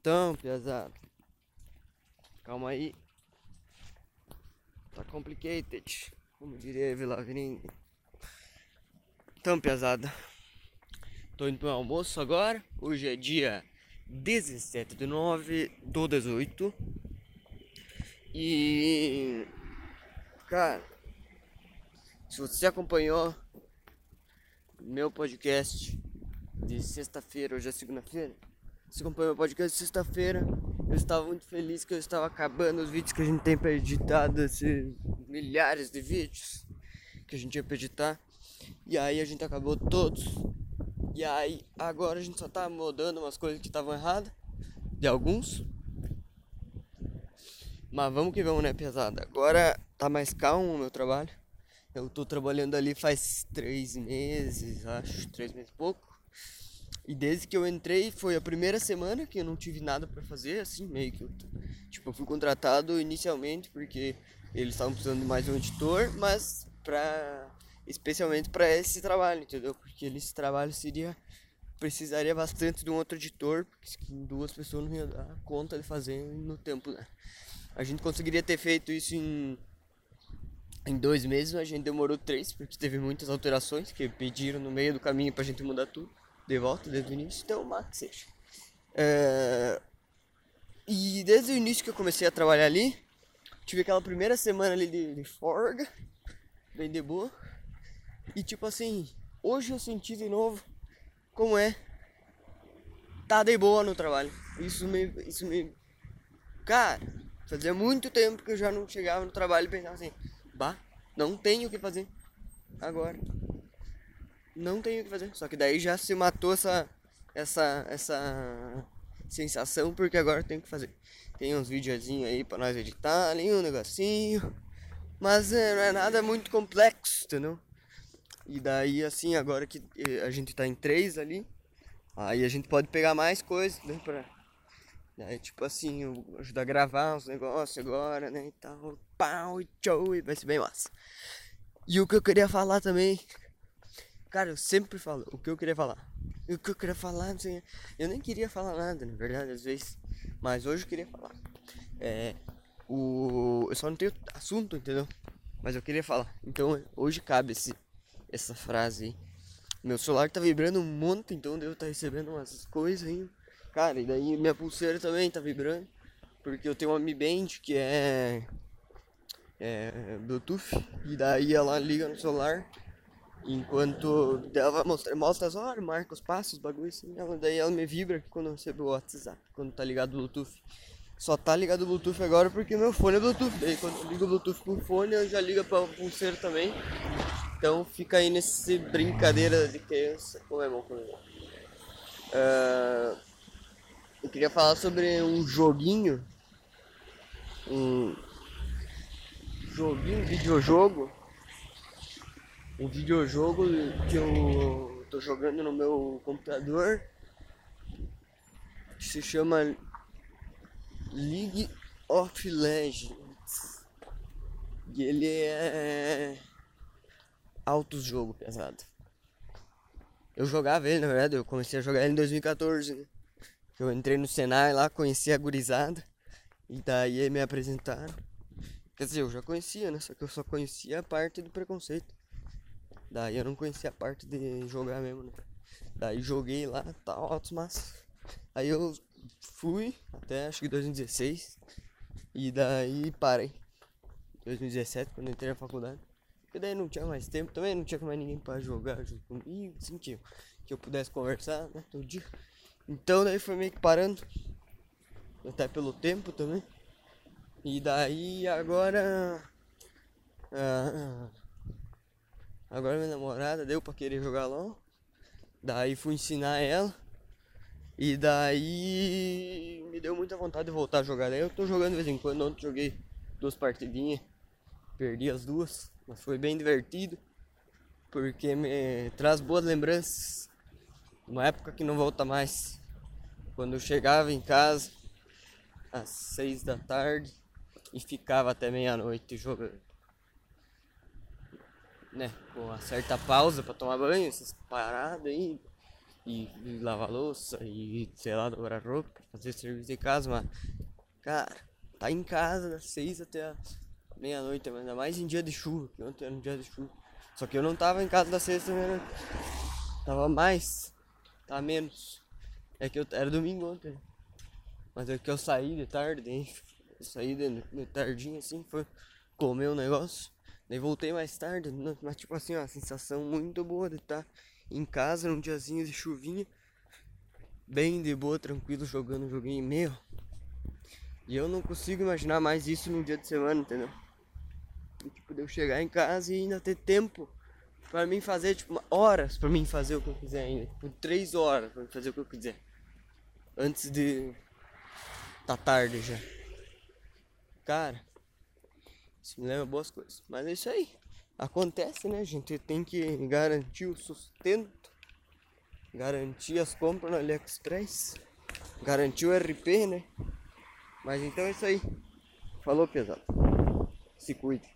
Então, pesado. Calma aí. Tá complicated. Como diria Vila Gringa. Então, pesada. Tô indo pro meu almoço agora. Hoje é dia 17 de 9 do 18. E. Cara. Se você acompanhou meu podcast de sexta-feira, hoje é segunda-feira. Se acompanhou meu podcast sexta-feira, eu estava muito feliz que eu estava acabando os vídeos que a gente tem para editar, desses milhares de vídeos que a gente ia pra editar. E aí a gente acabou todos. E aí agora a gente só tá mudando umas coisas que estavam erradas. De alguns. Mas vamos que vamos, né, pesada? Agora tá mais calmo o meu trabalho. Eu tô trabalhando ali faz três meses, acho, três meses e pouco. E desde que eu entrei, foi a primeira semana que eu não tive nada para fazer, assim, meio que eu, tipo, eu fui contratado inicialmente porque eles estavam precisando de mais um editor, mas pra especialmente para esse trabalho, entendeu? Porque esse trabalho seria precisaria bastante de um outro editor, porque duas pessoas não iam dar conta de fazer no tempo, né? A gente conseguiria ter feito isso em em dois meses, a gente demorou três, porque teve muitas alterações que pediram no meio do caminho pra gente mudar tudo de volta desde o início, então Max seja. É... E desde o início que eu comecei a trabalhar ali, tive aquela primeira semana ali de, de forga, bem de boa. E tipo assim, hoje eu senti de novo como é tá de boa no trabalho. Isso me. Isso me. Cara, fazia muito tempo que eu já não chegava no trabalho e pensava assim, bah, não tenho o que fazer agora. Não tenho o que fazer. Só que daí já se matou essa. essa. essa sensação porque agora eu tenho que fazer. Tem uns videozinhos aí pra nós editar ali, um negocinho. Mas é, não é nada muito complexo, entendeu? E daí, assim, agora que eh, a gente tá em três ali, aí a gente pode pegar mais coisas, né? Pra, daí, tipo assim, ajudar a gravar uns negócios agora, né? E tal, pau, show, e vai ser bem massa. E o que eu queria falar também, cara, eu sempre falo o que eu queria falar. O que eu queria falar, eu nem queria falar nada, na verdade, às vezes, mas hoje eu queria falar. É, o, eu só não tenho assunto, entendeu? Mas eu queria falar. Então hoje cabe esse essa frase aí. Meu celular tá vibrando um monte, então estar tá recebendo umas coisas aí. Cara, e daí minha pulseira também tá vibrando. Porque eu tenho uma Mi Band que é, é Bluetooth. E daí ela liga no celular. Enquanto ela mostra, mostra as horas, marca os passos, os bagulhos assim. Ela, daí ela me vibra quando eu recebo o WhatsApp, quando tá ligado o Bluetooth. Só tá ligado o Bluetooth agora porque meu fone é Bluetooth. Daí quando eu ligo o Bluetooth pro fone, eu já liga pra pulseira também. Então fica aí nesse brincadeira de criança. Como é bom, como é. Uh, eu queria falar sobre um joguinho. Um joguinho, videojogo. Um videojogo que eu tô jogando no meu computador. Que se chama League of Legends. E ele é altos jogo pesado. Eu jogava ele, na verdade, eu comecei a jogar ele em 2014, né? Eu entrei no Senai lá, conheci a gurizada. E daí me apresentaram. Quer dizer, eu já conhecia, né? Só que eu só conhecia a parte do preconceito. Daí eu não conhecia a parte de jogar mesmo, né? Daí joguei lá, tal, tá, altos mas Aí eu fui até acho que 2016. E daí parei. 2017, quando entrei na faculdade. Porque daí não tinha mais tempo também, não tinha mais ninguém para jogar junto comigo, assim, que, que eu pudesse conversar, né, todo dia. Então daí foi meio que parando. Até pelo tempo também. E daí agora. Ah, agora minha namorada deu pra querer jogar LOL. Daí fui ensinar ela. E daí me deu muita vontade de voltar a jogar. Eu tô jogando de vez em quando. Ontem joguei duas partidinhas. Perdi as duas. Mas foi bem divertido, porque me traz boas lembranças. Uma época que não volta mais. Quando eu chegava em casa às seis da tarde e ficava até meia-noite jogando. Né, com uma certa pausa para tomar banho, essas paradas aí. e, e lavar louça e, sei lá, dobrar roupa, fazer serviço de casa, mas, cara, tá em casa das seis até meia-noite, ainda mais em dia de chuva, que ontem era um dia de chuva. Só que eu não tava em casa das seis também, né? Tava mais, tá menos. É que eu, era domingo ontem, mas é que eu saí de tarde, hein? Eu saí de, de assim, foi comer um negócio. Daí voltei mais tarde, mas tipo assim, ó, sensação muito boa de estar tá em casa num diazinho de chuvinha, bem de boa, tranquilo, jogando um joguinho meu. E eu não consigo imaginar mais isso num dia de semana, entendeu? E, tipo, de eu chegar em casa e ainda ter tempo pra mim fazer, tipo, horas pra mim fazer o que eu quiser ainda. Tipo, três horas pra mim fazer o que eu quiser. Antes de. tá tarde já. Cara, isso me lembra boas coisas. Mas é isso aí acontece, né? Gente tem que garantir o sustento, garantir as compras no AliExpress, garantir o RP, né? Mas então é isso aí. Falou, pesado. Se cuide.